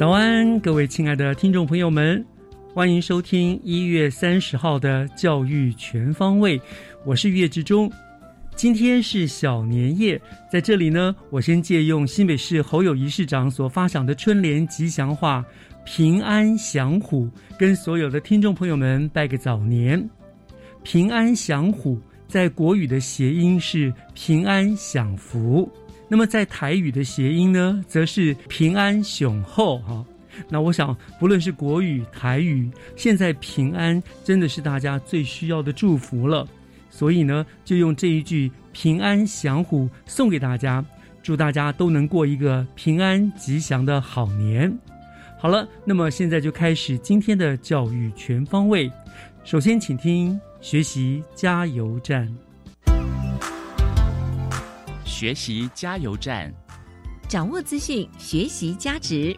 早安，各位亲爱的听众朋友们，欢迎收听一月三十号的教育全方位，我是岳志忠。今天是小年夜，在这里呢，我先借用新北市侯友谊市长所发响的春联吉祥话“平安祥虎”，跟所有的听众朋友们拜个早年。平安祥虎在国语的谐音是平安享福，那么在台语的谐音呢，则是平安雄厚哈。那我想，不论是国语、台语，现在平安真的是大家最需要的祝福了。所以呢，就用这一句“平安祥虎”送给大家，祝大家都能过一个平安吉祥的好年。好了，那么现在就开始今天的教育全方位。首先，请听学习加油站。学习加油站，掌握资讯，学习价值。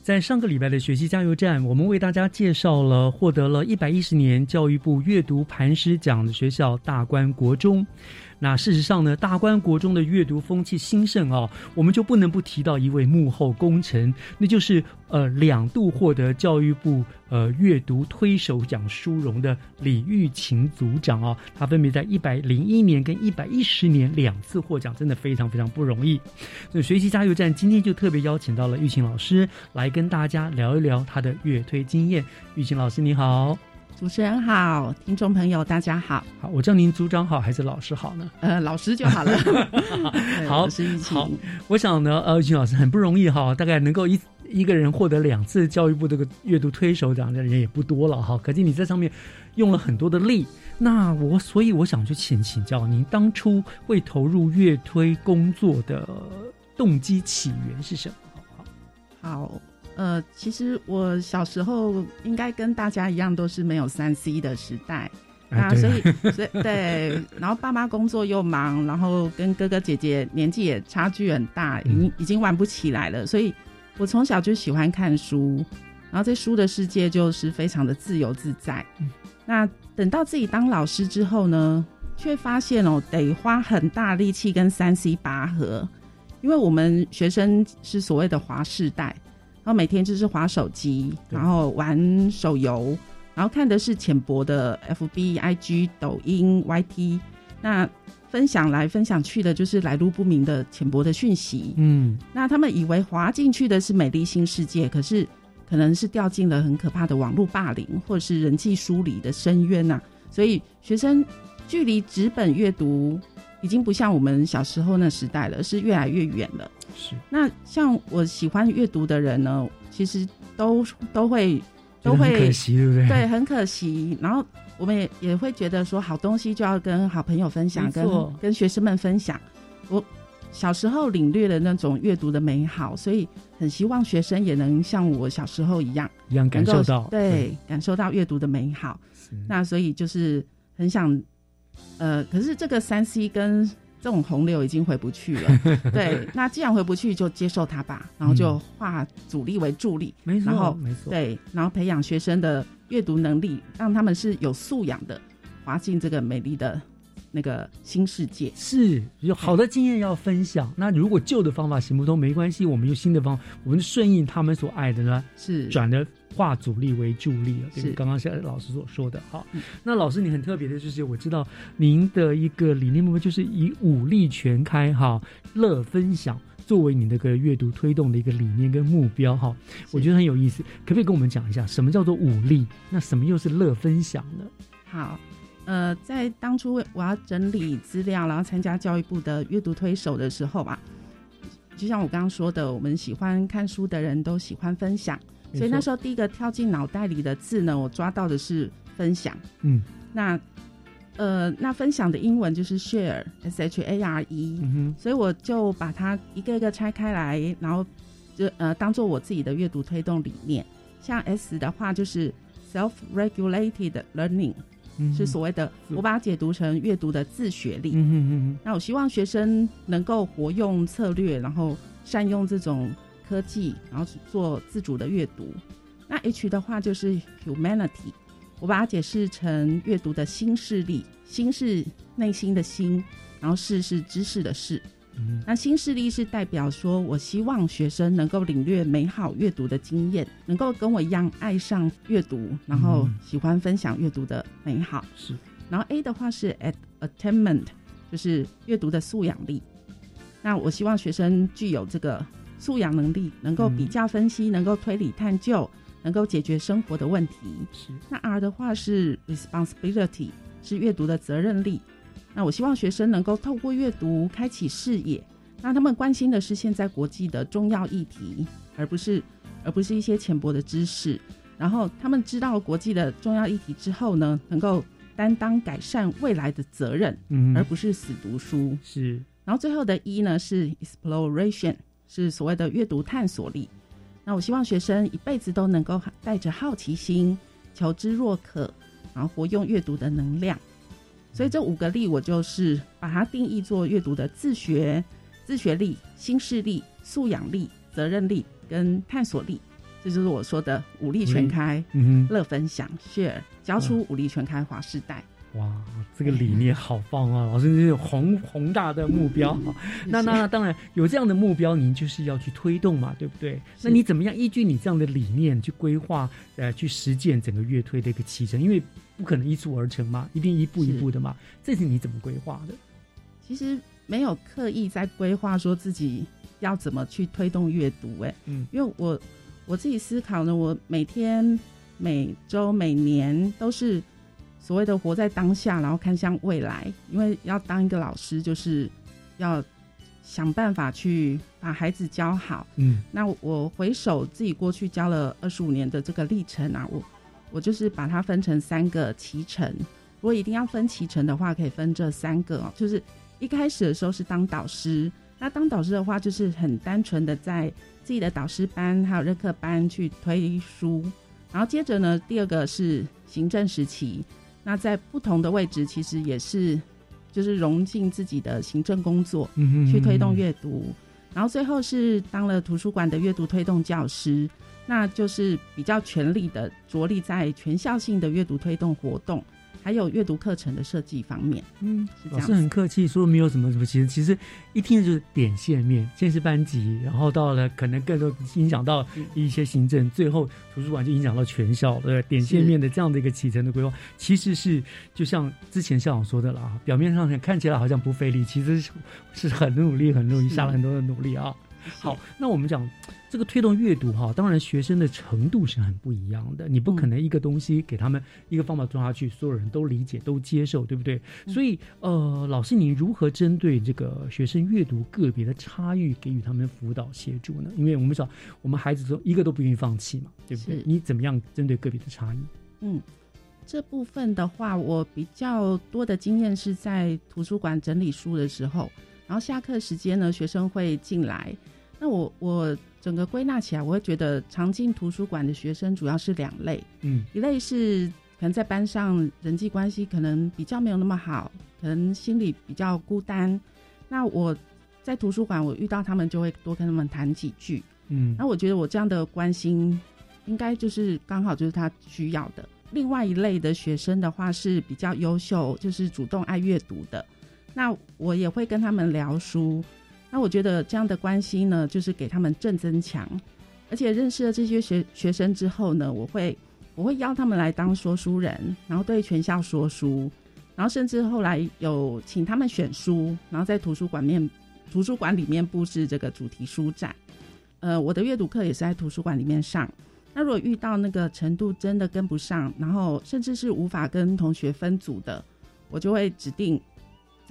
在上个礼拜的学习加油站，我们为大家介绍了获得了一百一十年教育部阅读磐石奖的学校大观国中。那事实上呢，大观国中的阅读风气兴盛啊，我们就不能不提到一位幕后功臣，那就是呃两度获得教育部呃阅读推手奖殊荣的李玉琴组长啊，他分别在一百零一年跟一百一十年两次获奖，真的非常非常不容易。所以学习加油站今天就特别邀请到了玉琴老师来跟大家聊一聊他的阅推经验。玉琴老师你好。主持人好，听众朋友大家好。好，我叫您组长好还是老师好呢？呃，老师就好了。好，好。我想呢，呃，玉琴老师很不容易哈，大概能够一一个人获得两次教育部这个阅读推手奖的人也不多了哈。可见你在上面用了很多的力。那我所以我想去请请教您，当初会投入阅推工作的动机起源是什么？好不好？好。呃，其实我小时候应该跟大家一样，都是没有三 C 的时代啊，所以所以对，然后爸妈工作又忙，然后跟哥哥姐姐年纪也差距很大，已经已经玩不起来了，所以我从小就喜欢看书，然后在书的世界就是非常的自由自在。那等到自己当老师之后呢，却发现哦，得花很大力气跟三 C 拔河，因为我们学生是所谓的华世代。然后每天就是划手机，然后玩手游，然后看的是浅薄的 F B I G 抖音 Y T，那分享来分享去的就是来路不明的浅薄的讯息。嗯，那他们以为滑进去的是美丽新世界，可是可能是掉进了很可怕的网络霸凌或者是人际疏离的深渊呐。所以学生距离纸本阅读已经不像我们小时候那时代了，是越来越远了。是，那像我喜欢阅读的人呢，其实都都会都会可惜，对不对？对，很可惜。然后我们也也会觉得说，好东西就要跟好朋友分享，跟跟学生们分享。我小时候领略了那种阅读的美好，所以很希望学生也能像我小时候一样，一样感受到，对，感受到阅读的美好。那所以就是很想，呃，可是这个三 C 跟。这种洪流已经回不去了，对。那既然回不去，就接受它吧，然后就化阻力为助力，没错，然后没错，对，然后培养学生的阅读能力，让他们是有素养的，滑进这个美丽的那个新世界。是有好的经验要分享。那如果旧的方法行不通，没关系，我们用新的方法，我们顺应他们所爱的呢，是转的化阻力为助力了。对，是刚刚像老师所说的。哈，那老师你很特别的就是，我知道您的一个理念目标就是以武力全开哈，乐分享。作为你那个阅读推动的一个理念跟目标哈，我觉得很有意思，可不可以跟我们讲一下什么叫做武力？那什么又是乐分享呢？好，呃，在当初我要整理资料，然后参加教育部的阅读推手的时候吧，就像我刚刚说的，我们喜欢看书的人都喜欢分享，所以那时候第一个跳进脑袋里的字呢，我抓到的是分享。嗯，那呃，那分享的英文就是 share，s h a r e，、嗯所以我就把它一个一个拆开来，然后就呃当做我自己的阅读推动理念。像 S 的话就是 self-regulated learning，、哼，是所谓的，我把它解读成阅读的自学力。嗯嗯嗯那我希望学生能够活用策略，然后善用这种科技，然后做自主的阅读。那 H 的话就是 humanity，我把它解释成阅读的新势力，心是内心的心，然后事是知识的视。嗯那新势力是代表说，我希望学生能够领略美好阅读的经验，能够跟我一样爱上阅读，然后嗯喜欢分享阅读的美好。是然后 A 的话是 at attainment，就是阅读的素养力。那我希望学生具有这个素养能力，能够比较分析，能够推理探究，能够解决生活的问题。是那 R 的话是 responsibility，是阅读的责任力。那我希望学生能够透过阅读开启视野，那他们关心的是现在国际的重要议题，而不是而不是一些浅薄的知识。然后他们知道国际的重要议题之后呢，能够担当改善未来的责任，嗯而不是死读书。是然后最后的一呢是 exploration，是所谓的阅读探索力。那我希望学生一辈子都能够带着好奇心，求知若渴，然后活用阅读的能量。所以这五个力，我就是把它定义做阅读的自学、自学力、新势力、素养力、责任力跟探索力。这就是我说的五力全开、嗯哼乐分享、share，教出五力全开华世代。哇，这个理念好棒啊！老师这有宏宏大的目标。那那那当然有这样的目标，您就是要去推动嘛，对不对？那你怎么样依据你这样的理念去规划，呃，去实践整个乐推的一个启程？因为不可能一蹴而成嘛，一定一步一步的嘛。这是你怎么规划的？其实没有刻意在规划说自己要怎么去推动阅读，哎，嗯，因为我我自己思考呢，我每天、每周、每年都是所谓的活在当下，然后看向未来。因为要当一个老师，就是要想办法去把孩子教好。嗯那我回首自己过去教了二十五年的这个历程啊，我我就是把它分成三个期程。如果一定要分期程的话，可以分这三个哦。就是一开始的时候是当导师，那当导师的话，就是很单纯的在自己的导师班还有任课班去推书。然后接着呢，第二个是行政时期，那在不同的位置，其实也是就是融进自己的行政工作，嗯去推动阅读。然后最后是当了图书馆的阅读推动教师，那就是比较全力的着力在全校性的阅读推动活动，还有阅读课程的设计方面。嗯，老师是这样子很客气，说没有什么什么，其实其实一听就是点线面，先是班级，然后到了可能更多影响到一些行政，最后图书馆就影响到全校，对？点线面的这样的一个启程的规划，其实是就像之前校长说的啦，表面上看起来好像不费力，其实是是很努力、很努力，下了很多的努力啊。好，那我们讲这个推动阅读哈，当然学生的程度是很不一样的，你不可能一个东西给他们一个方法做下去，所有人都理解都接受，对不对？所以呃，老师你如何针对这个学生阅读个别的差异给予他们辅导协助呢？因为我们知道我们孩子说一个都不愿意放弃嘛，对不对？你怎么样针对个别的差异？嗯，这部分的话，我比较多的经验是在图书馆整理书的时候，然后下课时间呢，学生会进来。那我我整个归纳起来，我会觉得常进图书馆的学生主要是两类，嗯一类是可能在班上人际关系可能比较没有那么好，可能心里比较孤单。那我在图书馆，我遇到他们就会多跟他们谈几句。嗯那我觉得我这样的关心，应该就是刚好就是他需要的。另外一类的学生的话是比较优秀，就是主动爱阅读的。那我也会跟他们聊书。那我觉得这样的关系呢，就是给他们正增强。而且认识了这些学学生之后呢，我会我会邀他们来当说书人，然后对全校说书，然后甚至后来有请他们选书，然后在图书馆面图书馆里面布置这个主题书展。呃，我的阅读课也是在图书馆里面上。那如果遇到那个程度真的跟不上，然后甚至是无法跟同学分组的，我就会指定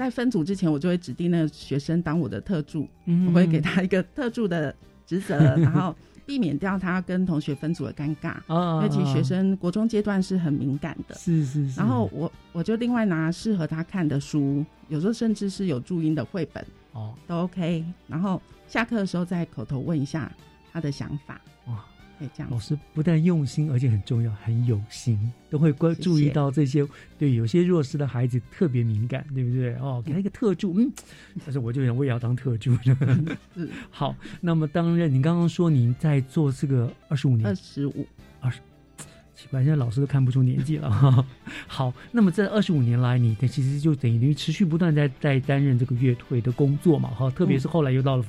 在分组之前，我就会指定那个学生当我的特助，我会给他一个特助的职责，然后避免掉他跟同学分组的尴尬。因为其实学生国中阶段是很敏感的，是是是。然后我我就另外拿适合他看的书，有时候甚至是有注音的绘本，哦，都 OK。然后下课的时候再口头问一下他的想法。哇。老师不但用心，而且很重要，很有心，都会关注意到这些。对，有些弱势的孩子特别敏感，对不对？哦，给他一个特助，嗯，但是我就想，我也要当特助。好，那么担任，你刚刚说您在做这个二十五年，二十五，二十，奇怪，现在老师都看不出年纪了。好，那么这二十五年来，你其实就等于持续不断在在担任这个乐队的工作嘛？哈，特别是后来又到了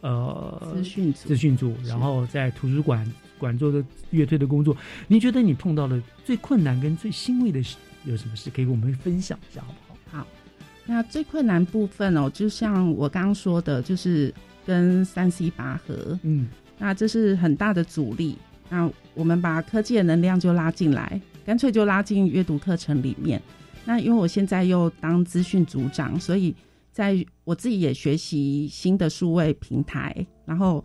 呃资讯组资讯组，然后在图书馆。管做的乐队的工作，您觉得你碰到了最困难跟最欣慰的事有什么事？可以跟我们分享一下，好不好？好，那最困难部分哦，就像我刚刚说的，就是跟三 C 拔河，嗯，那这是很大的阻力。那我们把科技的能量就拉进来，干脆就拉进阅读课程里面。那因为我现在又当资讯组长，所以在我自己也学习新的数位平台，然后。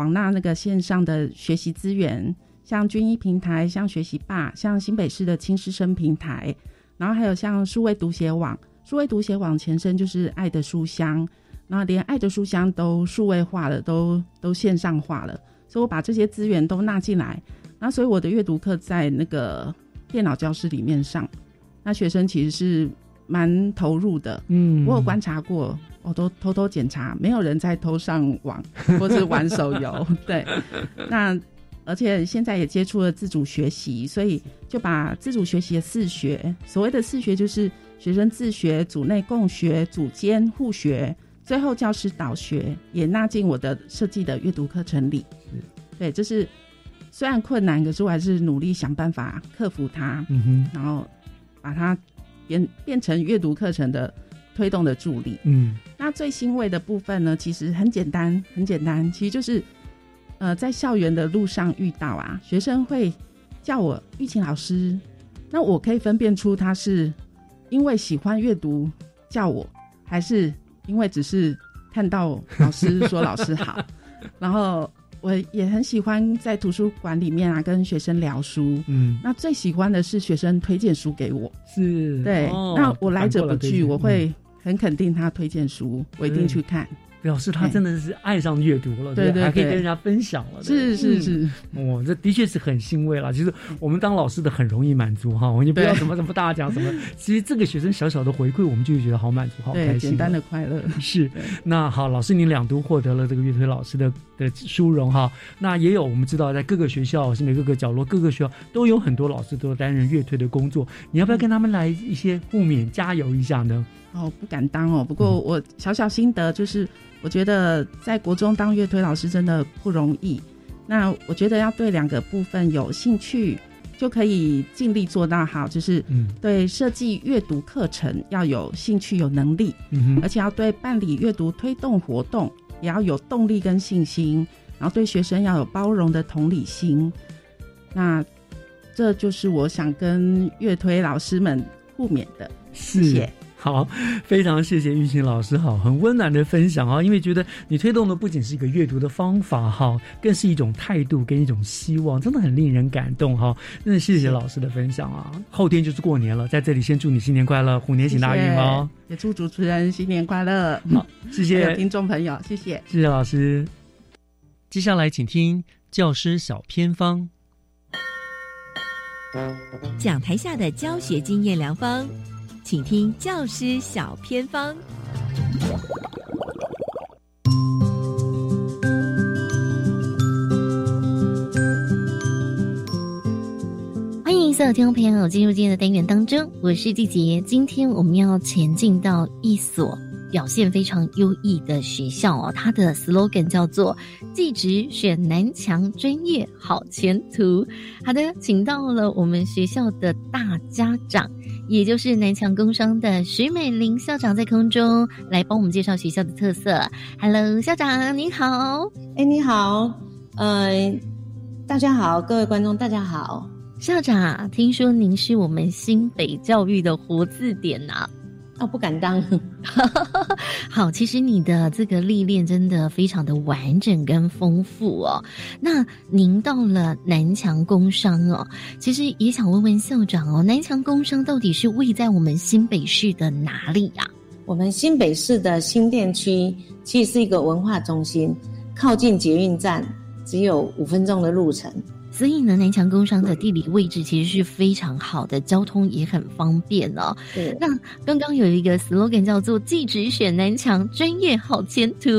广纳那个线上的学习资源，像军医平台，像学习霸，像新北市的轻师生平台，然后还有像数位读写网，数位读写网前身就是爱的书香，那连爱的书香都数位化了，都都线上化了，所以我把这些资源都纳进来，那所以我的阅读课在那个电脑教室里面上，那学生其实是蛮投入的，嗯，我有观察过。我都偷偷检查，没有人在偷上网 或是玩手游。对，那而且现在也接触了自主学习，所以就把自主学习的四学，所谓的四学就是学生自学、组内共学、组间互学，最后教师导学也纳进我的设计的阅读课程里。对，这是虽然困难，可是我还是努力想办法克服它，嗯哼，然后把它变变成阅读课程的。推动的助力，嗯，那最欣慰的部分呢，其实很简单，很简单，其实就是，呃，在校园的路上遇到啊，学生会叫我玉琴老师，那我可以分辨出他是因为喜欢阅读叫我，还是因为只是看到老师说老师好，然后我也很喜欢在图书馆里面啊跟学生聊书，嗯，那最喜欢的是学生推荐书给我，是。对，那我来者不拒，我会。很肯定他推荐书，我一定去看。表示他真的是爱上阅读了，对对，还可以跟人家分享了。是是是，哦，这的确是很欣慰了。其实我们当老师的很容易满足哈，我们就不要什么什么大奖什么。其实这个学生小小的回馈，我们就觉得好满足，好开心，简单的快乐。是，那好，老师您两度获得了这个乐推老师的的殊荣哈。那也有我们知道，在各个学校，甚至各个角落，各个学校都有很多老师都担任乐推的工作。你要不要跟他们来一些互勉，加油一下呢？哦，不敢当哦。不过我小小心得就是。我觉得在国中当乐推老师真的不容易。那我觉得要对两个部分有兴趣，就可以尽力做到好。就是对设计阅读课程要有兴趣、有能力，嗯而且要对办理阅读推动活动也要有动力跟信心。然后对学生要有包容的同理心。那这就是我想跟乐推老师们互勉的。谢谢。好，非常谢谢玉琴老师，好，很温暖的分享啊！因为觉得你推动的不仅是一个阅读的方法，哈，更是一种态度跟一种希望，真的很令人感动，哈！真的谢谢老师的分享啊！后天就是过年了，在这里先祝你新年快乐，虎年行大运哦！也祝主持人新年快乐，好，谢谢听众朋友，谢谢，谢谢老师。接下来请听教师小偏方，讲台下的教学经验良方。请听教师小偏方。欢迎所有听众朋友，进入今天的单元当中，我是季杰。今天我们要前进到一所表现非常优异的学校哦，它的 slogan 叫做“技职选南强，专业好前途”。好的，请到了我们学校的大家长，也就是南强工商的徐美玲校长，在空中来帮我们介绍学校的特色。Hello，校长你好。哎，你好，呃，大家好，各位观众大家好。校长，听说您是我们新北教育的活字典呐？哦，不敢当。好，其实你的这个历练真的非常的完整跟丰富哦。那您到了南强工商哦，其实也想问问校长哦，南强工商到底是位在我们新北市的哪里呀？我们新北市的新店区其实是一个文化中心，靠近捷运站，只有五分钟的路程。所以呢，南强工商的地理位置其实是非常好的，交通也很方便哦。对。那刚刚有一个 slogan 叫做“技职选南强，专业好前途”，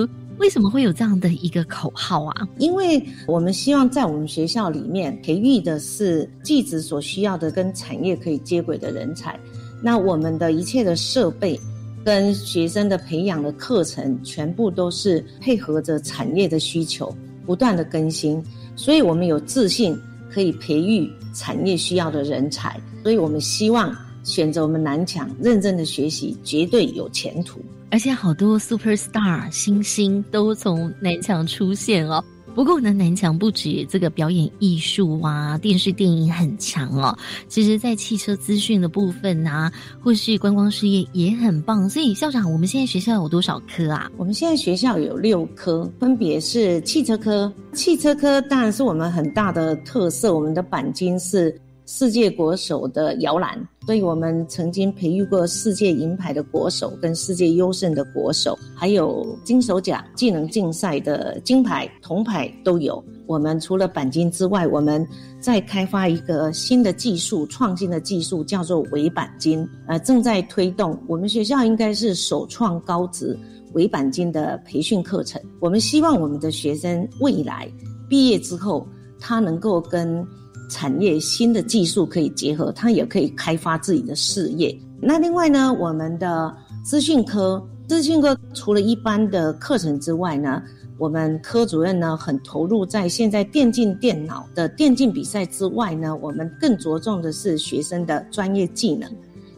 为什么会有这样的一个口号啊？因为我们希望在我们学校里面培育的是技职所需要的跟产业可以接轨的人才。那我们的一切的设备跟学生的培养的课程，全部都是配合着产业的需求，不断的更新。所以我们有自信可以培育产业需要的人才，所以我们希望选择我们南强，认真的学习，绝对有前途。而且好多 super star 星星都从南强出现哦。不过呢，南强不止这个表演艺术啊，电视电影很强哦。其实，在汽车资讯的部分啊，或是观光事业也很棒。所以，校长，我们现在学校有多少科啊？我们现在学校有六科，分别是汽车科。汽车科当然是我们很大的特色，我们的钣金是。世界国手的摇篮，所以我们曾经培育过世界银牌的国手跟世界优胜的国手，还有金手奖技能竞赛的金牌、铜牌都有。我们除了钣金之外，我们在开发一个新的技术、创新的技术，叫做围钣金，呃，正在推动。我们学校应该是首创高职围钣金的培训课程。我们希望我们的学生未来毕业之后，他能够跟产业新的技术可以结合，它也可以开发自己的事业。那另外呢，我们的资讯科，资讯科除了一般的课程之外呢，我们科主任呢很投入在现在电竞电脑的电竞比赛之外呢，我们更着重的是学生的专业技能。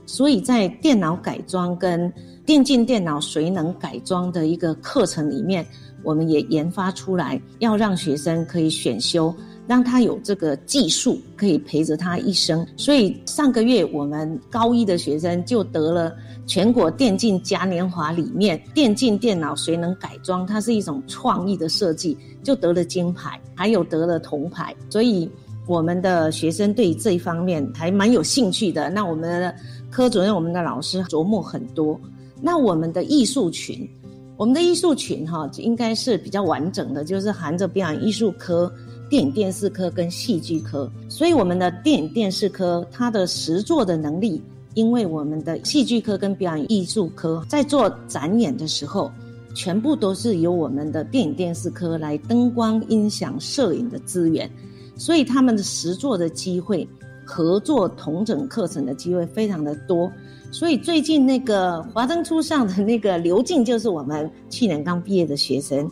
所以在电脑改装跟电竞电脑谁能改装的一个课程里面，我们也研发出来，要让学生可以选修。让他有这个技术可以陪着他一生，所以上个月我们高一的学生就得了全国电竞嘉年华里面电竞电脑谁能改装，它是一种创意的设计，就得了金牌，还有得了铜牌。所以我们的学生对这一方面还蛮有兴趣的。那我们的科主任、我们的老师琢磨很多。那我们的艺术群，我们的艺术群哈，应该是比较完整的，就是含着表演艺术科。电影电视科跟戏剧科，所以我们的电影电视科它的实作的能力，因为我们的戏剧科跟表演艺术科在做展演的时候，全部都是由我们的电影电视科来灯光、音响、摄影的资源，所以他们的实作的机会、合作同整课程的机会非常的多。所以最近那个华灯初上的那个刘静，就是我们去年刚毕业的学生，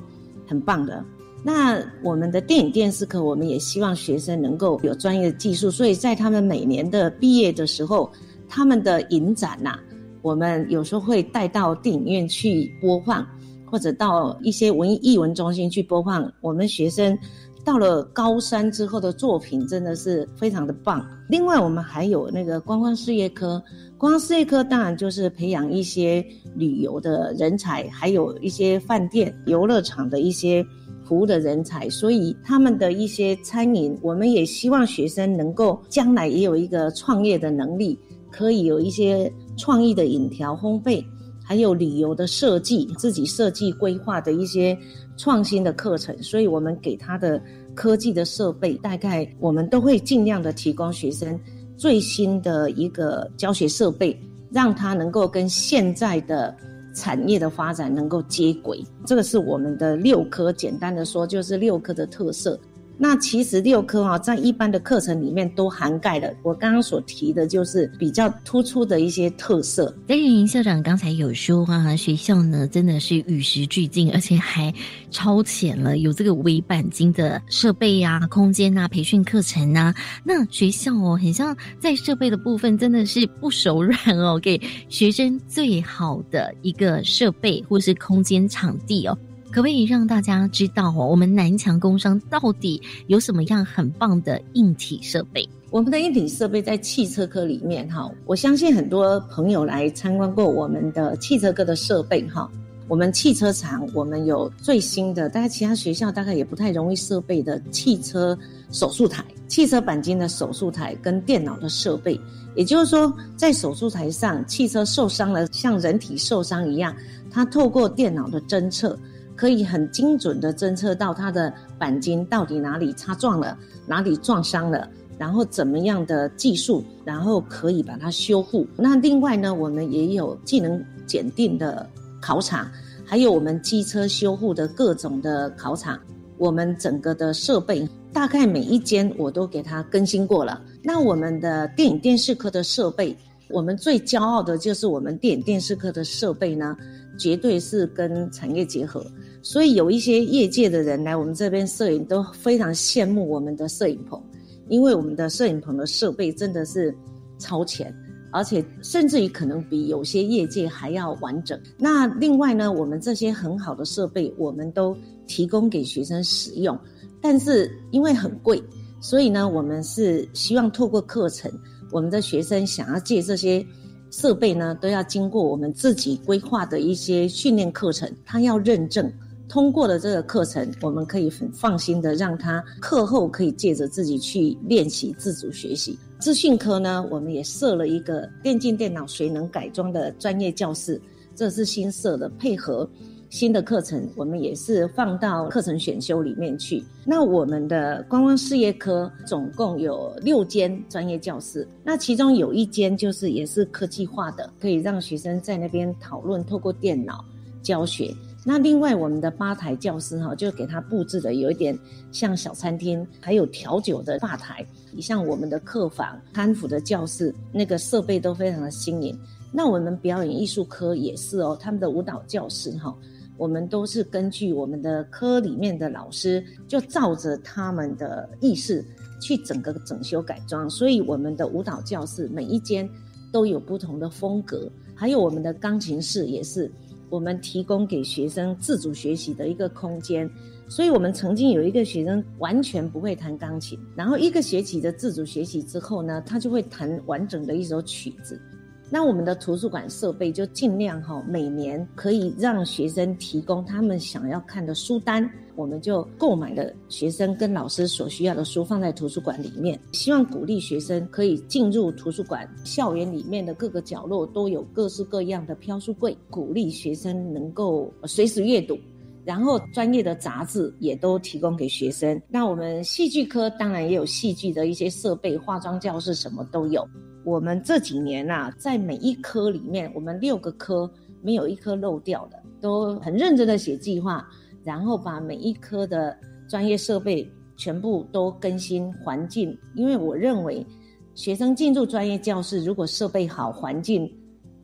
很棒的。那我们的电影电视课，我们也希望学生能够有专业的技术，所以在他们每年的毕业的时候，他们的影展呐，我们有时候会带到电影院去播放，或者到一些文艺艺文中心去播放。我们学生到了高三之后的作品真的是非常的棒。另外，我们还有那个观光事业科，观光事业科当然就是培养一些旅游的人才，还有一些饭店、游乐场的一些。服务的人才，所以他们的一些餐饮，我们也希望学生能够将来也有一个创业的能力，可以有一些创意的饮调烘焙，还有旅游的设计，自己设计规划的一些创新的课程。所以我们给他的科技的设备，大概我们都会尽量的提供学生最新的一个教学设备，让他能够跟现在的。产业的发展能够接轨，这个是我们的六科。简单的说，就是六科的特色。那其实六科啊，在一般的课程里面都涵盖了我刚刚所提的，就是比较突出的一些特色。戴云校长刚才有说啊，学校呢真的是与时俱进，而且还超前了，有这个微钣金的设备啊、空间啊、培训课程啊。那学校哦，很像在设备的部分真的是不手软哦，给学生最好的一个设备或是空间场地哦。可不可以让大家知道哦，我们南强工商到底有什么样很棒的硬体设备？我们的硬体设备在汽车科里面哈，我相信很多朋友来参观过我们的汽车科的设备哈。我们汽车厂我们有最新的，大概其他学校大概也不太容易设备的汽车手术台、汽车钣金的手术台跟电脑的设备。也就是说，在手术台上，汽车受伤了，像人体受伤一样，它透过电脑的侦测。可以很精准的侦测到它的钣金到底哪里擦撞了，哪里撞伤了，然后怎么样的技术，然后可以把它修复。那另外呢，我们也有技能检定的考场，还有我们机车修复的各种的考场。我们整个的设备大概每一间我都给它更新过了。那我们的电影电视科的设备，我们最骄傲的就是我们电影电视科的设备呢，绝对是跟产业结合。所以有一些业界的人来我们这边摄影，都非常羡慕我们的摄影棚，因为我们的摄影棚的设备真的是超前，而且甚至于可能比有些业界还要完整。那另外呢，我们这些很好的设备，我们都提供给学生使用，但是因为很贵，所以呢，我们是希望透过课程，我们的学生想要借这些设备呢，都要经过我们自己规划的一些训练课程，他要认证。通过了这个课程，我们可以很放心的让他课后可以借着自己去练习自主学习。资讯科呢，我们也设了一个电竞电脑谁能改装的专业教室，这是新设的，配合新的课程，我们也是放到课程选修里面去。那我们的观光事业科总共有六间专业教室，那其中有一间就是也是科技化的，可以让学生在那边讨论，透过电脑教学。那另外，我们的吧台教室哈，就给它布置的有一点像小餐厅，还有调酒的吧台。你像我们的客房、餐辅的教室，那个设备都非常的新颖。那我们表演艺术科也是哦，他们的舞蹈教室哈，我们都是根据我们的科里面的老师，就照着他们的意识去整个整修改装。所以我们的舞蹈教室每一间都有不同的风格，还有我们的钢琴室也是。我们提供给学生自主学习的一个空间，所以我们曾经有一个学生完全不会弹钢琴，然后一个学期的自主学习之后呢，他就会弹完整的一首曲子。那我们的图书馆设备就尽量哈，每年可以让学生提供他们想要看的书单，我们就购买了学生跟老师所需要的书放在图书馆里面，希望鼓励学生可以进入图书馆，校园里面的各个角落都有各式各样的飘书柜，鼓励学生能够随时阅读，然后专业的杂志也都提供给学生。那我们戏剧科当然也有戏剧的一些设备，化妆教室什么都有。我们这几年啊，在每一科里面，我们六个科没有一科漏掉的，都很认真的写计划，然后把每一科的专业设备全部都更新环境。因为我认为，学生进入专业教室，如果设备好，环境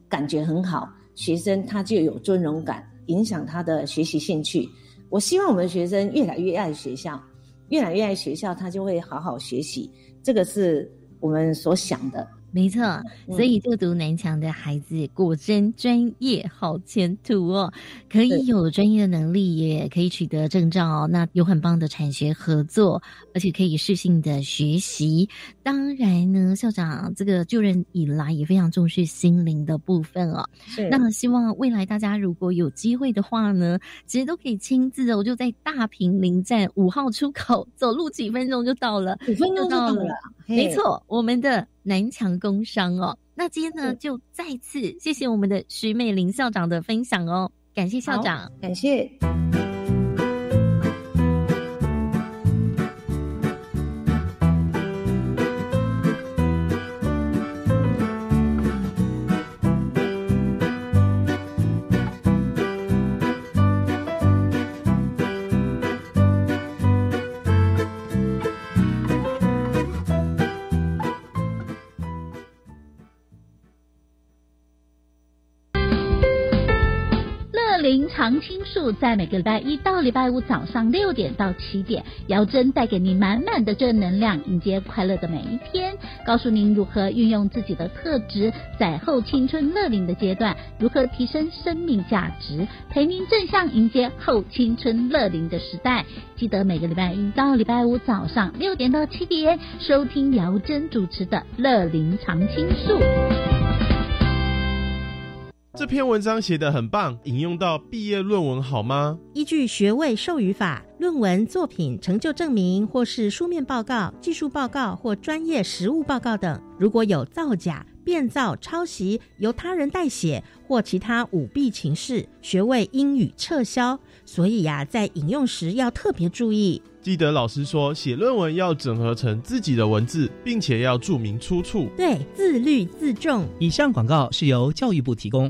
感觉很好，学生他就有尊荣感，影响他的学习兴趣。我希望我们学生越来越爱学校，越来越爱学校，他就会好好学习。这个是我们所想的。没错，所以就读南强的孩子果真专业好前途哦，可以有专业的能力，也可以取得证照哦。那有很棒的产学合作，而且可以适性的学习。当然呢，校长这个就任以来也非常重视心灵的部分哦。那希望未来大家如果有机会的话呢，其实都可以亲自哦，就在大平林站五号出口走路几分钟就到了，五分钟就到了。没错，我们的。南强工商哦，那今天呢就再次谢谢我们的徐美玲校长的分享哦，感谢校长，感谢。常青树在每个礼拜一到礼拜五早上六点到七点，姚珍带给你满满的正能量，迎接快乐的每一天，告诉您如何运用自己的特质，在后青春乐龄的阶段，如何提升生命价值，陪您正向迎接后青春乐龄的时代。记得每个礼拜一到礼拜五早上六点到七点，收听姚珍主持的《乐龄常青树》。这篇文章写得很棒，引用到毕业论文好吗？依据学位授予法，论文作品、成就证明或是书面报告、技术报告或专业实务报告等，如果有造假、变造、抄袭、由他人代写或其他舞弊情事，学位应予撤销。所以呀，在引用时要特别注意。记得老师说，写论文要整合成自己的文字，并且要注明出处。对，自律自重。以上广告是由教育部提供。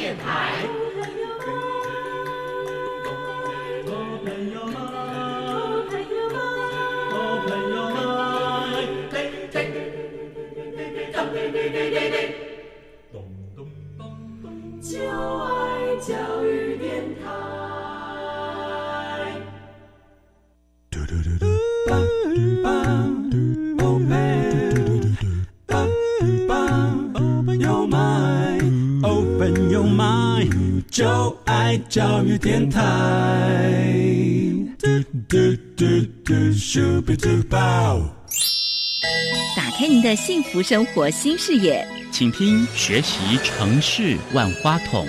电台。就爱教育电台。就爱教育电台。打开您的幸福生活新视野，请听学习城市万花筒。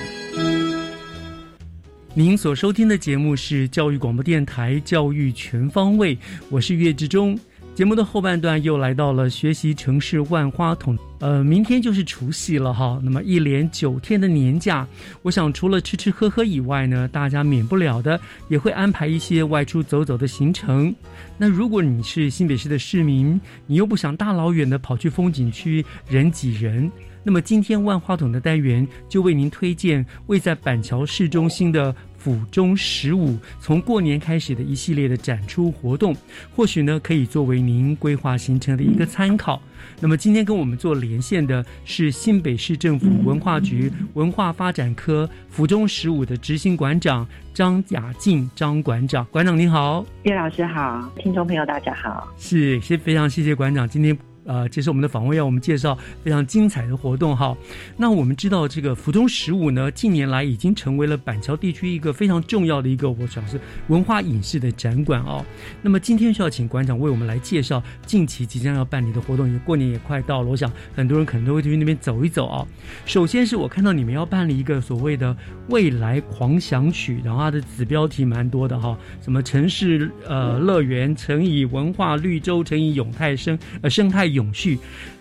您所收听的节目是教育广播电台《教育全方位》，我是岳志忠。节目的后半段又来到了学习城市万花筒。呃，明天就是除夕了哈，那么一连九天的年假，我想除了吃吃喝喝以外呢，大家免不了的也会安排一些外出走走的行程。那如果你是新北市的市民，你又不想大老远的跑去风景区人挤人。那么今天万花筒的单元就为您推荐位在板桥市中心的府中十五，从过年开始的一系列的展出活动，或许呢可以作为您规划行程的一个参考。那么今天跟我们做连线的是新北市政府文化局文化发展科府中十五的执行馆长张雅静张馆长，馆长您好，叶老师好，听众朋友大家好，是先非常谢谢馆长今天。呃，接受我们的访问，要我们介绍非常精彩的活动哈。那我们知道，这个福中十五呢，近年来已经成为了板桥地区一个非常重要的一个，我想是文化影视的展馆哦。那么今天需要请馆长为我们来介绍近期即将要办理的活动，也过年也快到了，我想很多人可能都会去那边走一走啊。首先是我看到你们要办理一个所谓的未来狂想曲，然后它的子标题蛮多的哈，什么城市呃乐园乘以文化绿洲乘以永泰生呃生态。永续，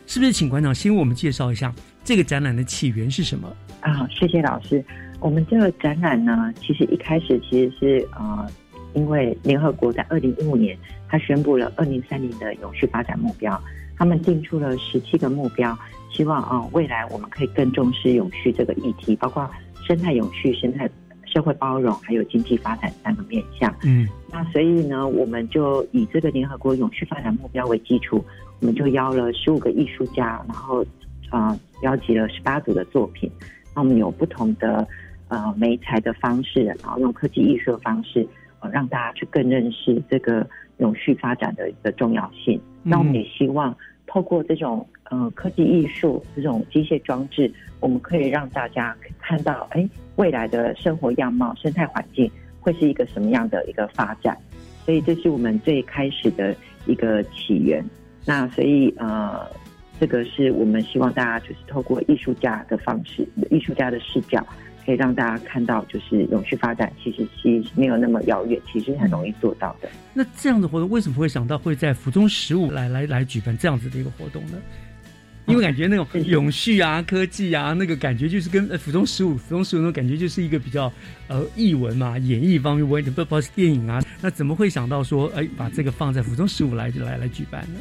是不是？请馆长先为我们介绍一下这个展览的起源是什么啊？谢谢老师。我们这个展览呢，其实一开始其实是呃，因为联合国在二零一五年，它宣布了二零三零的永续发展目标，他们定出了十七个目标，希望啊未来我们可以更重视永续这个议题，包括生态永续、生态社会包容，还有经济发展三个面向。嗯，那所以呢，我们就以这个联合国永续发展目标为基础。我们就邀了十五个艺术家，然后啊，邀集了十八组的作品。那我们有不同的呃媒材的方式，然后用科技艺术的方式，呃，让大家去更认识这个永续发展的一个重要性。那我们也希望透过这种呃科技艺术这种机械装置，我们可以让大家看到，哎，未来的生活样貌、生态环境会是一个什么样的一个发展。所以这是我们最开始的一个起源。那所以呃，这个是我们希望大家就是透过艺术家的方式、艺术家的视角，可以让大家看到，就是永续发展其实是没有那么遥远，其实很容易做到的。那这样的活动为什么会想到会在府中十五来来来举办这样子的一个活动呢？因为感觉那种永续啊、科技啊，那个感觉就是跟呃府中十五、府中十五那种感觉就是一个比较呃译文嘛、演艺方面，我也不不是电影啊，那怎么会想到说哎把这个放在府中十五来来来举办呢？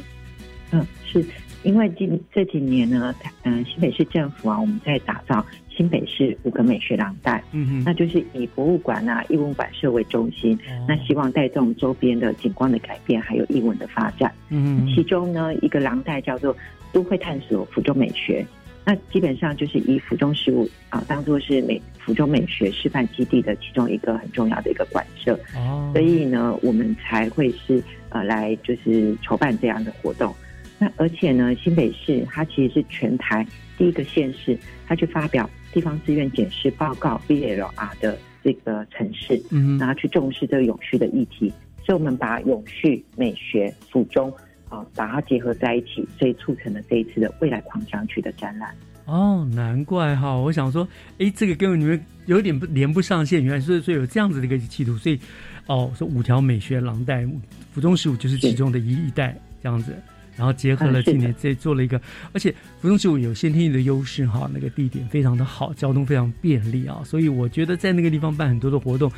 嗯，是。因为近这几年呢，嗯，新北市政府啊，我们在打造新北市五个美学廊带，嗯哼，那就是以博物馆啊、艺文馆社为中心，那希望带动周边的景观的改变，还有艺文的发展。嗯其中呢，一个廊带叫做都会探索府中美学，那基本上就是以府中十五啊当做是美府中美学示范基地的其中一个很重要的一个馆舍。哦，所以呢，我们才会是呃来就是筹办这样的活动。那而且呢，新北市它其实是全台第一个县市，它去发表地方资源检视报告 BLR 的这个城市，嗯然后去重视这个永续的议题。所以我们把永续美学府中啊、把它结合在一起，所以促成了这一次的未来狂想曲的展览。哦，难怪哈！我想说，哎，这个跟你们有点不连不上线，原来所以所以有这样子的一个企图，所以哦，说五条美学廊带，府中十五就是其中的一一带这样子，然后结合了今年这做了一个，而且福中十五有先天的优势哈，那个地点非常的好，交通非常便利啊，所以我觉得在那个地方办很多的活动，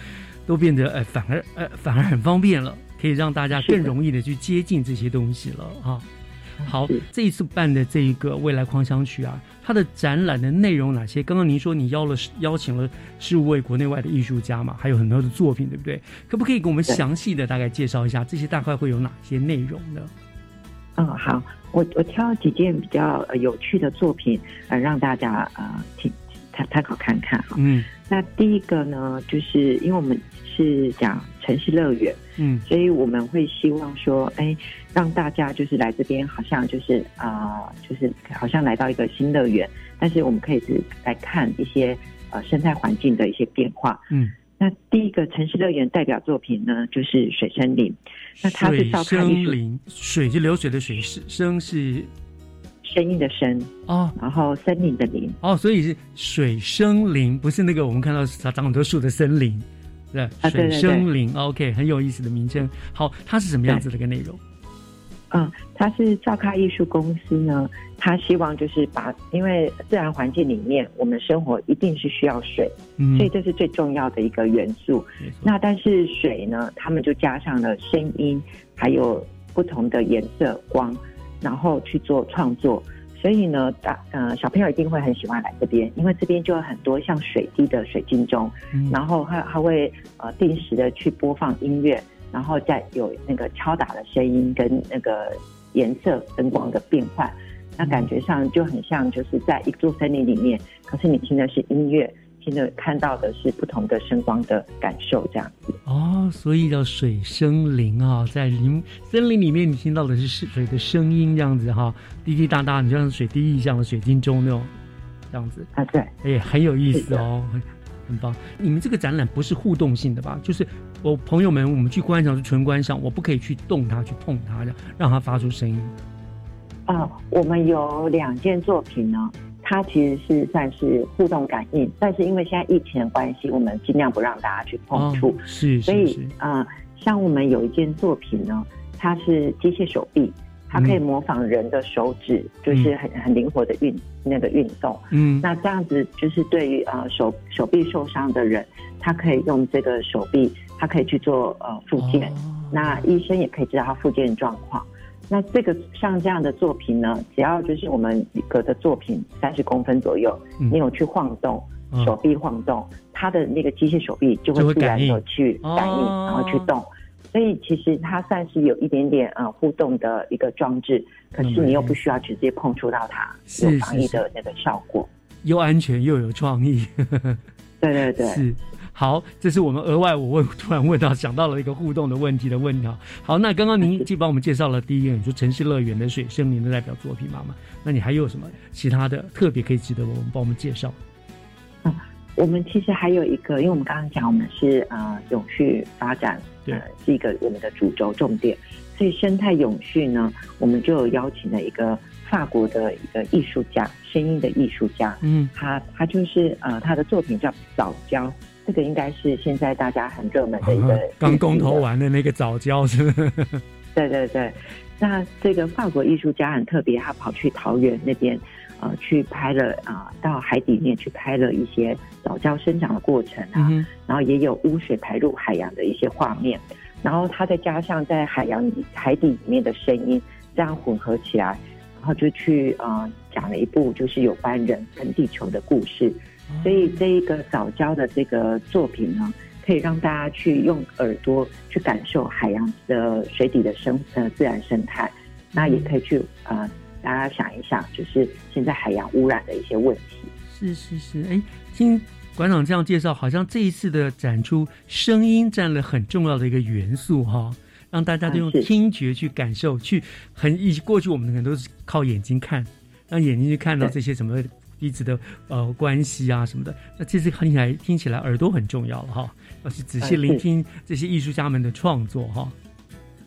都变得呃反而呃反而很方便了，可以让大家更容易的去接近这些东西了啊。好，这一次办的这一个未来狂想曲啊，它的展览的内容哪些？刚刚您说你邀了邀请了十五位国内外的艺术家嘛，还有很多的作品，对不对？可不可以给我们详细的大概介绍一下这些大概会有哪些内容呢？嗯，好，我我挑几件比较呃有趣的作品，呃，让大家呃听参参考看看哈。嗯那第一个呢，就是因为我们是讲城市乐园，嗯。所以我们会希望说，哎，让大家就是来这边，好像就是啊、就是好像来到一个新乐园，但是我们可以是来看一些呃生态环境的一些变化。嗯，那第一个城市乐园代表作品呢，就是水森林。那它是水照看艺术生林，水是流水的水，是生是？声音的声哦，然后森林的林。哦，所以是水生林，不是那个我们看到它长很多树的森林，对，水生林，OK，很有意思的名称。好，它是什么样子的一个内容？嗯，它是照咖艺术公司呢，它希望就是把，因为自然环境里面，我们生活一定是需要水，嗯所以这是最重要的一个元素。那但是水呢，他们就加上了声音，还有不同的颜色、光，然后去做创作。所以呢，大呃小朋友一定会很喜欢来这边，因为这边就有很多像水滴的水晶钟，嗯。然后还还会呃定时的去播放音乐，然后再有那个敲打的声音跟那个颜色灯光的变换，那感觉上就很像就是在一座森林里面，可是你听的是音乐，听的看到的是不同的声光的感受，这样子。哦，所以叫水生林啊，在林森林里面，你听到的是水的声音，这样子哈，滴滴答答，你就像水滴一样的水晶钟那种，这样子啊，对，哎，很有意思哦，很很棒。你们这个展览不是互动性的吧？就是我朋友们，我们去观赏是纯观赏，我不可以去动它，去碰它，让让它发出声音。啊，我们有两件作品呢，它其实是算是互动感应，但是因为现在疫情的关系，我们尽量不让大家去碰触。哦是所以啊、呃像我们有一件作品呢，它是机械手臂，它可以模仿人的手指，就是很很灵活的运那个运动。嗯那这样子就是对于呃手手臂受伤的人，他可以用这个手臂，他可以去做呃复健。那医生也可以知道他复健状况。那这个像这样的作品呢，只要就是我们隔的作品三十公分左右，嗯你有去晃动、嗯手臂晃动，它的那个机械手臂就就会会自然感应的去感应，哦然后去动。所以其实它算是有一点点呃互动的一个装置，可是你又不需要直接碰触到它，有防疫的那个效果。又安全又有创意。对对对，是。好，这是我们额外我问突然问到想到了一个互动的问题的问题啊。好，那刚刚您既帮我们介绍了第一个，你说城市乐园的水生林的代表作品妈妈，那你还有什么其他的特别可以值得我们帮我们介绍？我们其实还有一个，因为我们刚刚讲我们是呃永续发展，对呃是一个我们的主轴重点，所以生态永续呢，我们就有邀请了一个法国的一个艺术家，声音的艺术家，嗯，他他就是呃他的作品叫早教，这个应该是现在大家很热门的一个刚公投完的那个早教是？对对对，那这个法国艺术家很特别，他跑去桃园那边，呃，去拍了啊、到海底面去拍了一些早教生长的过程啊，嗯然后也有污水排入海洋的一些画面，然后他再加上在海洋里海底里面的声音，这样混合起来，然后就去呃讲了一部就是有关人跟地球的故事，所以这一个早教的这个作品呢，可以让大家去用耳朵去感受海洋的水底的生呃自然生态，那也可以去呃大家想一想，就是现在海洋污染的一些问题。是是是，哎，听馆长这样介绍，好像这一次的展出，声音占了很重要的一个元素哈，让大家都用听觉去感受，去很以过去我们可能都是靠眼睛看，让眼睛去看到这些什么彼此的呃关系啊什么的。那这次听起来听起来耳朵很重要了哈，要去仔细聆听这些艺术家们的创作哈。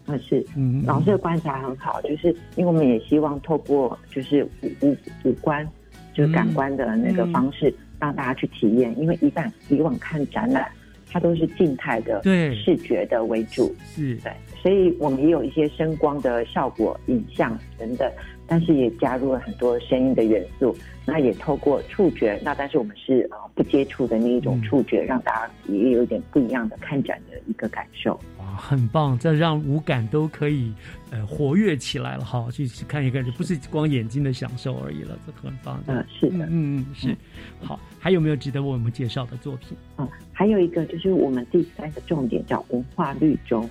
啊，是，嗯，老师的观察很好，就是因为我们也希望透过就是五五五官，就是感官的那个方式，让大家去体验。因为一旦以往看展览，它都是静态的，对视觉的为主，是对，所以我们也有一些声光的效果、影像等等，但是也加入了很多声音的元素。那也透过触觉，那但是我们是呃不接触的那一种触觉，让大家也有一点不一样的看展的一个感受。哇，很棒，这让五感都可以呃活跃起来了哈，去去看一看，就不是光眼睛的享受而已了，这很棒。嗯，是的，嗯嗯是。好，还有没有值得为我们介绍的作品？嗯，还有一个就是我们第三个重点叫文化绿洲。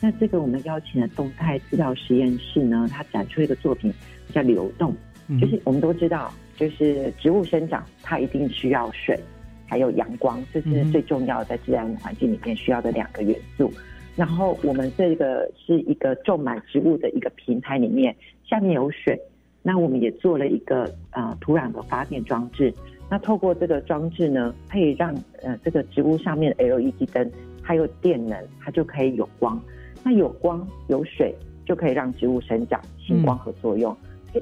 那这个我们邀请了动态资料实验室呢，它展出一个作品叫流动，嗯就是我们都知道，就是植物生长它一定需要水，还有阳光，这是嗯最重要在自然环境里面需要的两个元素。然后我们这个是一个种满植物的一个平台里面，下面有水，那我们也做了一个呃土壤的发电装置。那透过这个装置呢，可以让呃这个植物上面的 LED 灯它有电能，它就可以有光。那有光有水就可以让植物生长，行光合作用。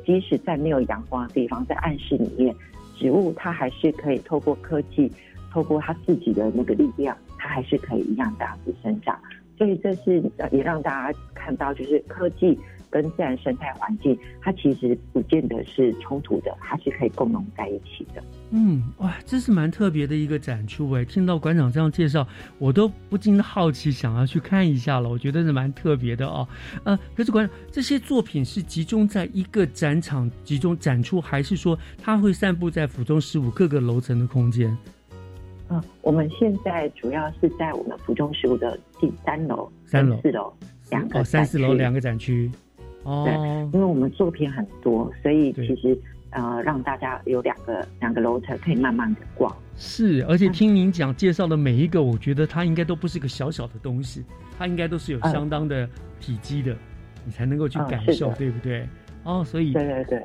即使在没有阳光的地方，在暗室里面，植物它还是可以透过科技，透过它自己的那个力量，它还是可以一样大幅生长。所以这是也让大家看到，就是科技跟自然生态环境，它其实不见得是冲突的，它是可以共融在一起的。嗯，哇，这是蛮特别的一个展出哎！听到馆长这样介绍，我都不禁好奇，想要去看一下了。我觉得是蛮特别的哦。呃，可是馆长，这些作品是集中在一个展场集中展出，还是说它会散布在府中十五各个楼层的空间？嗯，我们现在主要是在我们府中十五的第三楼、三楼四楼两个哦，三四楼两个展区。对哦，，因为我们作品很多，所以其实呃让大家有两个两个楼层可以慢慢的逛。是，而且听您讲介绍的每一个，我觉得它应该都不是个小小的东西，它应该都是有嗯相当的体积的，你才能够去嗯感受，对不对？哦，所以对对对，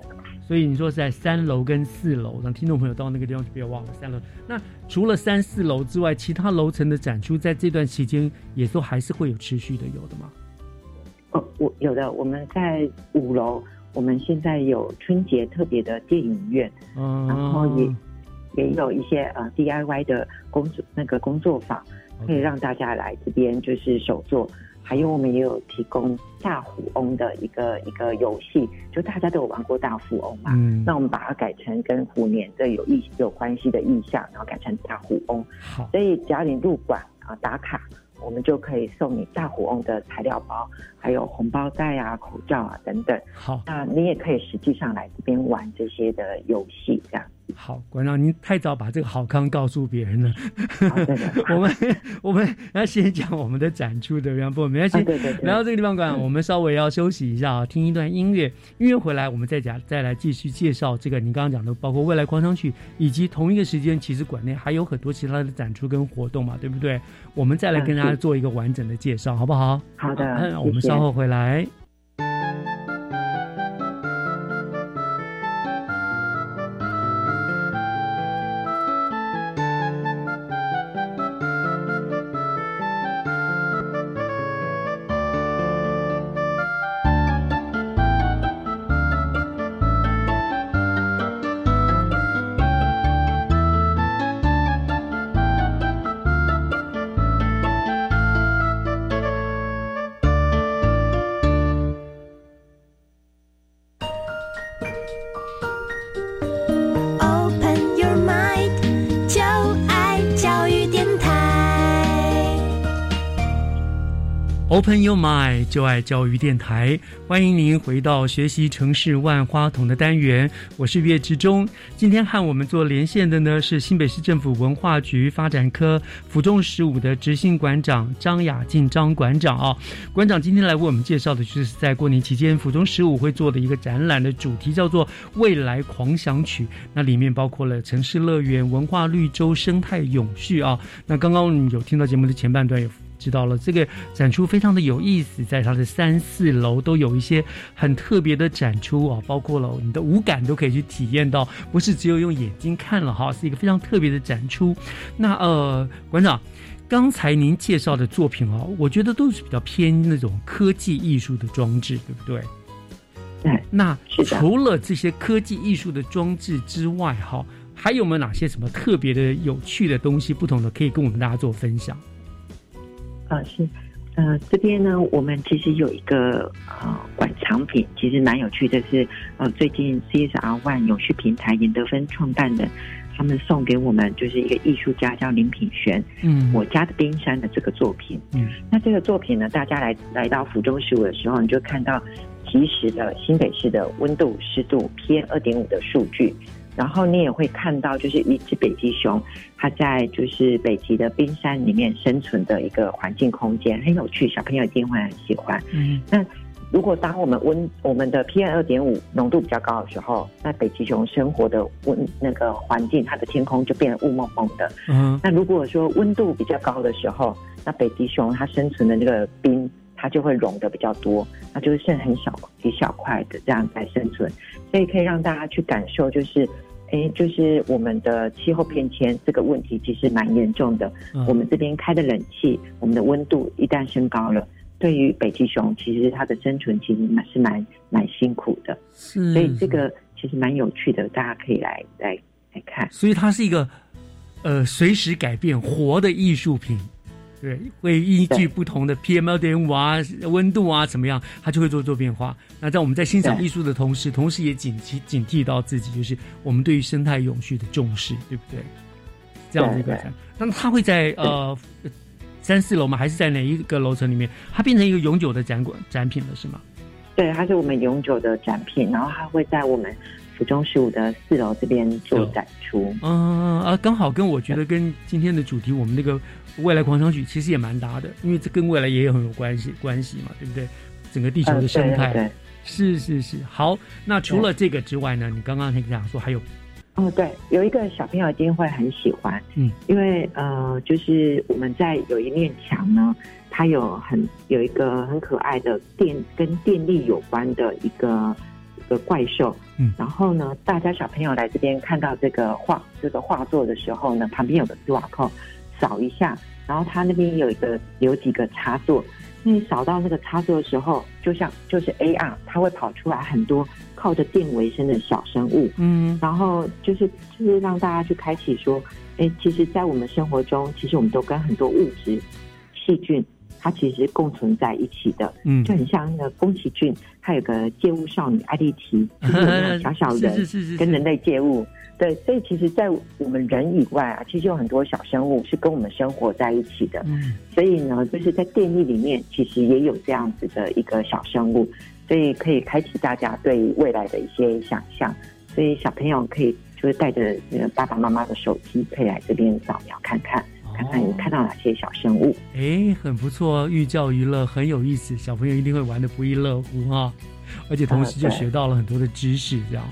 所以你说在三楼跟四楼，让听众朋友到那个地方去，不要忘了三楼。那除了三四楼之外，其他楼层的展出在这段期间也都还是会有持续的有的吗？哦，我有的我们在五楼，我们现在有春节特别的电影院，嗯，然后也也有一些呃 DIY 的工作那个工作坊，可以让大家来这边就是手做。还有我们也有提供大富翁的一个一个游戏，就大家都有玩过大富翁嘛，嗯那我们把它改成跟虎年的有意有关系的意象，然后改成大富翁。好，所以只要你入馆啊打卡，我们就可以送你大虎翁的材料包，还有红包袋啊、口罩啊等等。好，那你也可以实际上来这边玩这些的游戏，这样。好，馆长，您太早把这个好康告诉别人了。我们我们要先讲我们的展出的，不没关系。啊对来到这个地方，馆长，我们稍微要休息一下啊，听一段音乐。音乐回来，我们再讲，再来继续介绍这个您刚刚讲的，包括未来狂想曲，以及同一个时间，其实馆内还有很多其他的展出跟活动嘛，对不对？我们再来跟大家做一个完整的介绍，好不好？好的我们稍后回来。Open Your Mind，就爱教育电台，欢迎您回到学习城市万花筒的单元。我是岳志忠。今天和我们做连线的呢是新北市政府文化局发展科府中十五的执行馆长张雅静张馆长啊。馆长今天来为我们介绍的就是在过年期间府中十五会做的一个展览的主题叫做“未来狂想曲”。那里面包括了城市乐园、文化绿洲、生态永续啊。那刚刚有听到节目的前半段有。知道了，这个展出非常的有意思，在它的三四楼都有一些很特别的展出啊，包括了你的五感都可以去体验到，不是只有用眼睛看了哈，是一个非常特别的展出。那呃，馆长，刚才您介绍的作品哦，我觉得都是比较偏那种科技艺术的装置，对不对？对。那除了这些科技艺术的装置之外，哈，还有没有哪些什么特别的有趣的东西，不同的可以跟我们大家做分享？啊是，呃，这边呢，我们其实有一个呃馆藏品，其实蛮有趣的，是呃最近 CSR One 永续平台严德芬创办的，他们送给我们就是一个艺术家叫林品璇，嗯，我家的冰山的这个作品，嗯，那这个作品呢，大家来来到福州十五的时候，你就看到即时的新北市的温度、湿度、PM 二点五的数据。然后你也会看到，就是一只北极熊，它在就是北极的冰山里面生存的一个环境空间，很有趣，小朋友一定会很喜欢。嗯，那如果当我们温我们的 PM 二点五浓度比较高的时候，那北极熊生活的温那个环境，它的天空就变得雾蒙蒙的。嗯，那如果说温度比较高的时候，那北极熊它生存的那个冰，它就会融的比较多，那就是剩很小几小块的这样在生存。所以可以让大家去感受，就是，哎，就是我们的气候变迁这个问题其实蛮严重的。我们这边开的冷气，我们的温度一旦升高了，对于北极熊其实它的生存其实蛮是蛮蛮辛苦的。是，所以这个其实蛮有趣的，大家可以来来来看。所以它是一个呃随时改变活的艺术品。对，会依据不同的 PM 二点五啊、温度啊怎么样，它就会做做变化。那在我们在欣赏艺术的同时，同时也警惕警惕到自己，就是我们对于生态永续的重视，对不对？这样的一个展，那它会在呃三四楼吗？还是在哪一个楼层里面？它变成一个永久的展馆展品了，是吗？对，它是我们永久的展品，然后它会在我们。府中十五的四楼这边做展出，嗯啊，刚好跟我觉得跟今天的主题，我们那个未来广场曲其实也蛮搭的，因为这跟未来也有很有关系关系嘛，对不对？整个地球的生态，对是是是。好，那除了这个之外呢，你刚刚还讲说还有，哦对，有一个小朋友一定会很喜欢，嗯，因为呃，就是我们在有一面墙呢，它有很有一个很可爱的电跟电力有关的一个。个怪兽，嗯，然后呢，大家小朋友来这边看到这个画这个画作的时候呢，旁边有个丝瓦扣，扫一下，然后它那边有一个有几个插座，那你扫到那个插座的时候，就像就是 AR，它会跑出来很多靠着电为生的小生物，嗯，然后就是就是让大家去开启说，哎，其实，在我们生活中，其实我们都跟很多物质、细菌。它其实共存在一起的，嗯，就很像那个宫崎骏，他有个借物少女艾丽缇，就是小小人跟人类借物，对，所以其实，在我们人以外啊，其实有很多小生物是跟我们生活在一起的，嗯，所以呢，就是在电力里面，其实也有这样子的一个小生物，所以可以开启大家对未来的一些想象，所以小朋友可以就是带着那个爸爸妈妈的手机，可以来这边扫描看看。看看你看到哪些小生物？哎，很不错，寓教于乐，很有意思，小朋友一定会玩的不亦乐乎哈！而且同时就学到了很多的知识，这样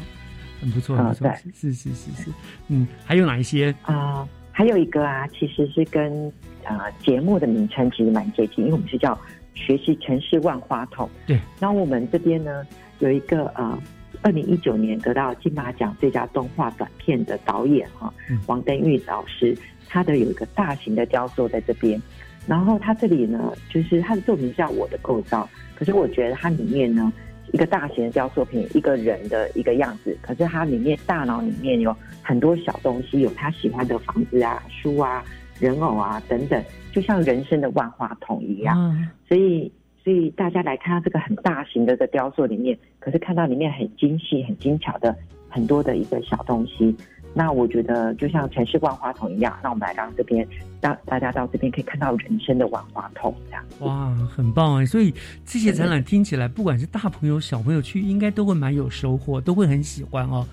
很不错，很不错，是是是是，嗯，还有哪一些啊？还有一个啊，其实是跟啊节目的名称其实蛮接近，因为我们是叫学习城市万花筒。对，然后我们这边呢有一个啊，二零一九年得到金马奖最佳动画短片的导演哈，王登玉老师。它的有一个大型的雕塑在这边，然后它这里呢，就是它的作品叫《我的构造》，可是我觉得它里面呢，一个大型的雕塑品，一个人的一个样子，可是它里面大脑里面有很多小东西，有他喜欢的房子啊、书啊、人偶啊等等，就像人生的万花筒一样。所以，所以大家来看到这个很大型的这雕塑里面，可是看到里面很精细、很精巧的很多的一个小东西。那我觉得就像城市万花筒一样，那我们来到这边让大家到这边可以看到人生的万花筒，这样。哇，很棒哎！所以这些展览听起来，不管是大朋友小朋友去，应该都会蛮有收获，都会很喜欢哦，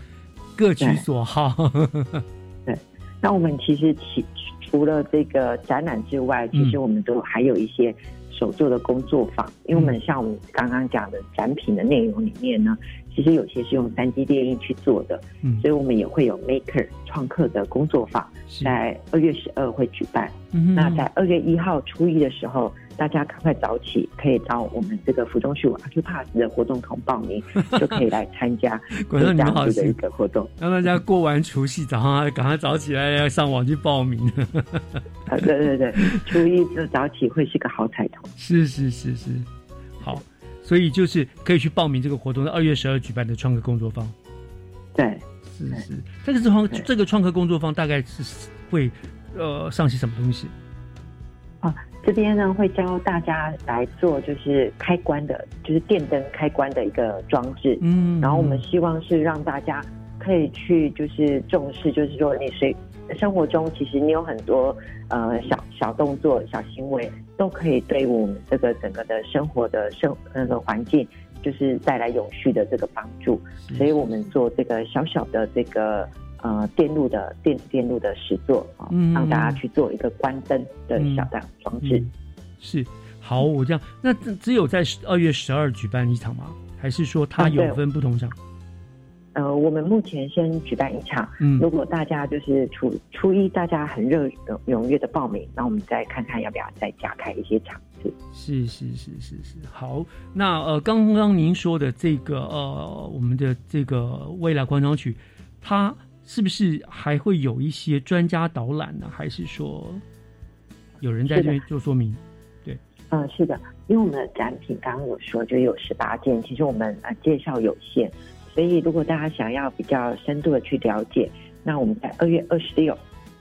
各取所好。对，那我们其实其除了这个展览之外，其实我们都还有一些。手做的工作坊，因为我们像我们刚刚讲的展品的内容里面呢，其实有些是用三 D 列印去做的，嗯，所以我们也会有 Maker 创客的工作坊，在二月十二会举办。那在二月一号初一的时候。大家赶快早起，可以到我们这个福中树 Acupass 的活动桶报名，就可以来参加 这样子的一个活动。让大家过完除夕早上赶快早起来，要上网去报名。啊，对对对，初一就早起会是个好彩头。是是是是，好，所以就是可以去报名这个活动，二月十二举办的创客工作坊。对，是是，这个创这个创客工作坊大概是会呃上些什么东西？啊。这边呢会教大家来做，就是开关的，就是电灯开关的一个装置。嗯，然后我们希望是让大家可以去就是重视，就是说你随生活中其实你有很多呃小小动作、小行为，都可以对我们这个整个的生活的生那个环境，就是带来永续的这个帮助。所以我们做这个小小的这个。呃，电路的电子电路的实作啊，让大家去做一个关灯的小的装置。是，好，我这样，那只有在二月十二举办一场吗？还是说它有分不同场？呃，我们目前先举办一场。嗯，如果大家就是初初一大家很热踊跃的报名，那我们再看看要不要再加开一些场次。是是是是是，好。那呃，刚刚您说的这个呃，我们的这个未来广场曲，它。是不是还会有一些专家导览呢？还是说有人在这边做说明？对，嗯，是的，因为我们的展品刚刚有说就有十八件，其实我们呃介绍有限，所以如果大家想要比较深度的去了解，那我们在二月二十六、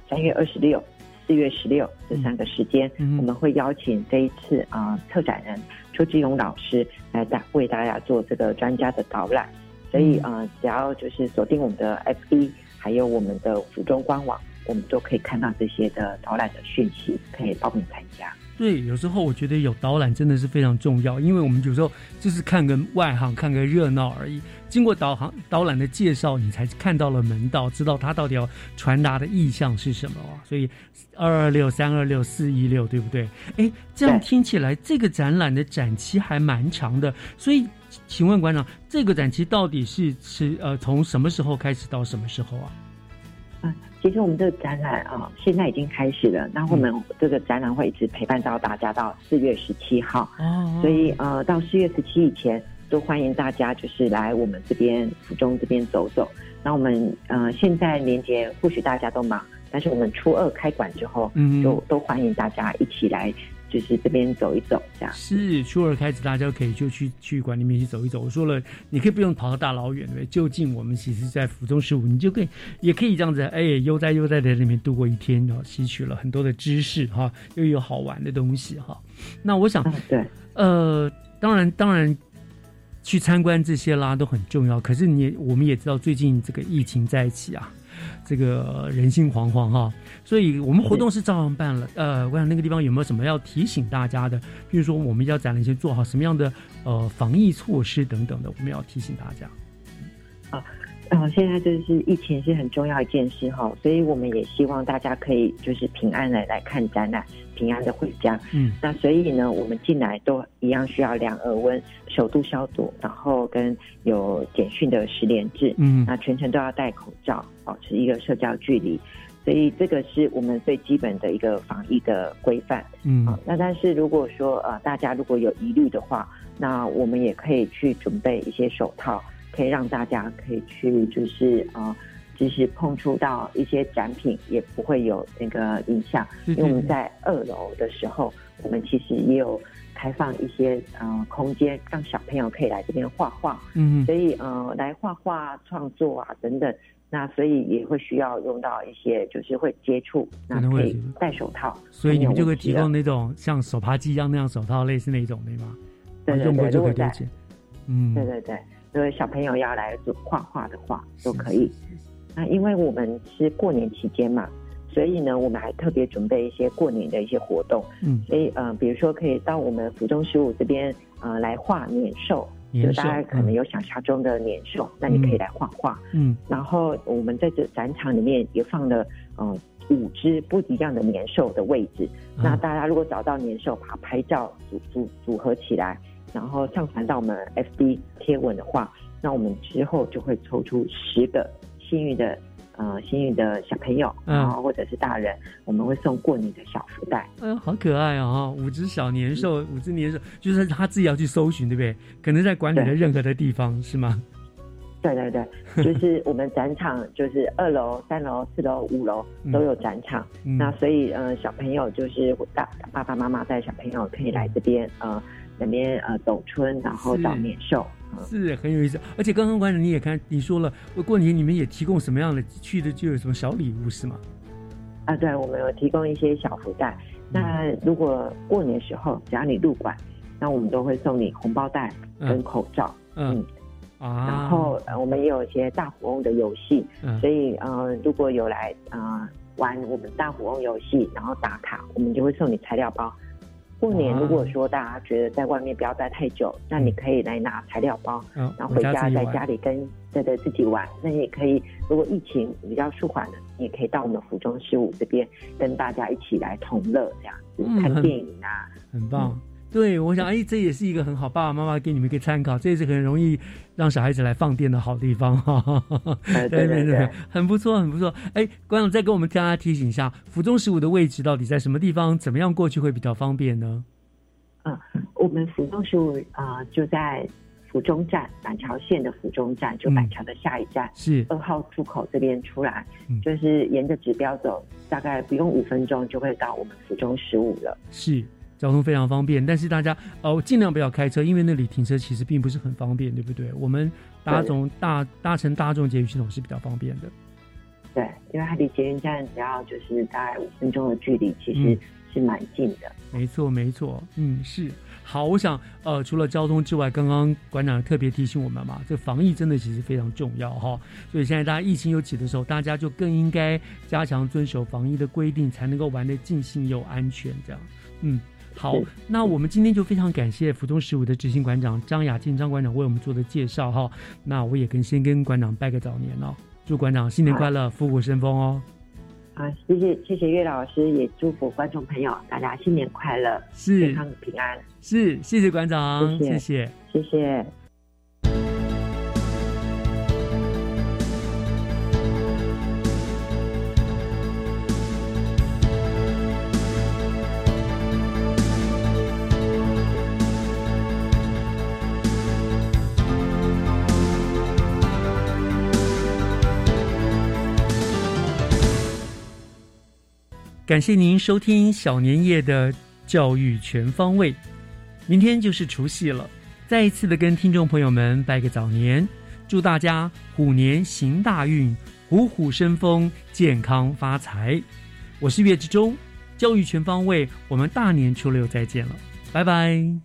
三月二十六、四月十六这三个时间，我们会邀请这一次啊策展人邱志勇老师来大为大家做这个专家的导览，所以啊只要就是锁定我们的 FB。还有我们的府中官网，我们都可以看到这些的导览的讯息，可以报名参加。对，有时候我觉得有导览真的是非常重要，因为我们有时候就是看个外行，看个热闹而已。经过导航导览的介绍，你才看到了门道，知道他到底要传达的意向是什么啊。所以二二六、三二六、四一六，对不对？哎，这样听起来，这个展览的展期还蛮长的。所以，请问馆长，这个展期到底是是呃从什么时候开始到什么时候啊？其实我们这个展览啊，现在已经开始了。那我们这个展览会一直陪伴到大家到四月十七号。哦。所以呃，到四月十七以前，都欢迎大家就是来我们这边府中这边走走。那我们呃现在年节或许大家都忙，但是我们初二开馆之后，嗯，就都欢迎大家一起来。就是这边走一走，这样是初二开始，大家可以就去去馆里面去走一走。我说了，你可以不用跑到大老远，对就近我们其实，在府中十五，你就可以也可以这样子，哎，悠哉悠哉的在里面度过一天，然后吸取了很多的知识哈，又有好玩的东西哈。那我想，对，呃，当然当然去参观这些啦都很重要。可是你我们也知道，最近这个疫情在一起啊。这个人心惶惶哈，所以我们活动是照样办了。呃，我想那个地方有没有什么要提醒大家的？比如说，我们要展览先做好什么样的呃防疫措施等等的，我们要提醒大家。啊，呃，现在就是疫情是很重要一件事哈，所以我们也希望大家可以就是平安的来看展览，平安的回家。嗯，那所以呢，我们进来都一样需要量耳温、手度消毒，然后跟有简讯的十连制。嗯，那全程都要戴口罩。保持一个社交距离，所以这个是我们最基本的一个防疫的规范。嗯，好，那但是如果说呃大家如果有疑虑的话，那我们也可以去准备一些手套，可以让大家可以去就是啊，就是碰触到一些展品也不会有那个影响。因为我们在二楼的时候，我们其实也有开放一些呃空间，让小朋友可以来这边画画。嗯，所以呃来画画创作啊等等。那所以也会需要用到一些，就是会接触，那可以戴手套。所以你们就会提供那种像手扒机一样那样手套，类似那种对吗？对用过就可以嗯，对对对，因为小朋友要来做画画的话，都可以。那因为我们是过年期间嘛，所以呢，我们还特别准备一些过年的一些活动。嗯，所以呃，比如说可以到我们府中十五这边呃来画年兽，就大家可能有想象中的年兽，那你可以来画画。嗯，然后我们在这展场里面也放了呃五只不一样的年兽的位置。那大家如果找到年兽，把它拍照组组组合起来，然后上传到我们 FB 贴文的话，那我们之后就会抽出十个幸运的呃幸运的小朋友，然后或者是大人，我们会送过年的小福袋。哎呦，好可爱哦！五只小年兽，五只年兽，就是他自己要去搜寻，对不对？可能在管理的任何的地方，是吗？对对对，就是我们展场就是二楼、三楼、四楼、五楼都有展场。那所以呃，小朋友就是大爸爸妈妈带小朋友可以来这边呃，那边呃走春，然后找年兽。是很有意思，而且刚刚馆长你也看，你说了过年你们也提供什么样的去的就有什么小礼物是吗？啊，对，我们有提供一些小福袋。那如果过年时候只要你入馆，那我们都会送你红包袋跟口罩。嗯啊，然后呃，我们也有一些大富翁的游戏，所以呃，如果有来呃玩我们大富翁游戏，然后打卡，我们就会送你材料包。过年如果说大家觉得在外面不要待太久，那你可以来拿材料包，然后回家在家里跟对对自己玩。那你也可以，如果疫情比较舒缓了，你也可以到我们服装事务这边跟大家一起来同乐，这样子看电影啊，很棒。对，我想，哎，这也是一个很好，爸爸妈妈给你们一个参考，这也是很容易让小孩子来放电的好地方哈。对对对，很不错，很不错。哎，观众再给我们大家提醒一下，府中十五的位置到底在什么地方？怎么样过去会比较方便呢？嗯，我们府中十五啊，就在府中站板桥线的府中站，就板桥的下一站是二号出口这边出来，就是沿着指标走，大概不用五分钟就会到我们府中十五了。是。交通非常方便，但是大家哦尽量不要开车，因为那里停车其实并不是很方便，对不对？我们搭种大搭乘大众捷运系统是比较方便的。对，因为它离捷运站只要就是大概五分钟的距离，其实是蛮近的。没错，没错，嗯，是好。我想呃，除了交通之外，刚刚馆长特别提醒我们嘛，这防疫真的其实非常重要哈。所以现在大家疫情又起的时候，大家就更应该加强遵守防疫的规定，才能够玩得尽兴又安全。这样，嗯。好，那我们今天就非常感谢福中十五的执行馆长张雅静张馆长为我们做的介绍哈。那我也跟先跟馆长拜个早年哦，祝馆长新年快乐，虎虎生风哦。好，谢谢谢谢岳老师，也祝福观众朋友大家新年快乐，是健康平安。是，谢谢馆长，谢谢，谢谢。感谢您收听小年夜的教育全方位。明天就是除夕了，再一次的跟听众朋友们拜个早年，祝大家虎年行大运，虎虎生风，健康发财。我是岳志忠，教育全方位，我们大年初六再见了，拜拜。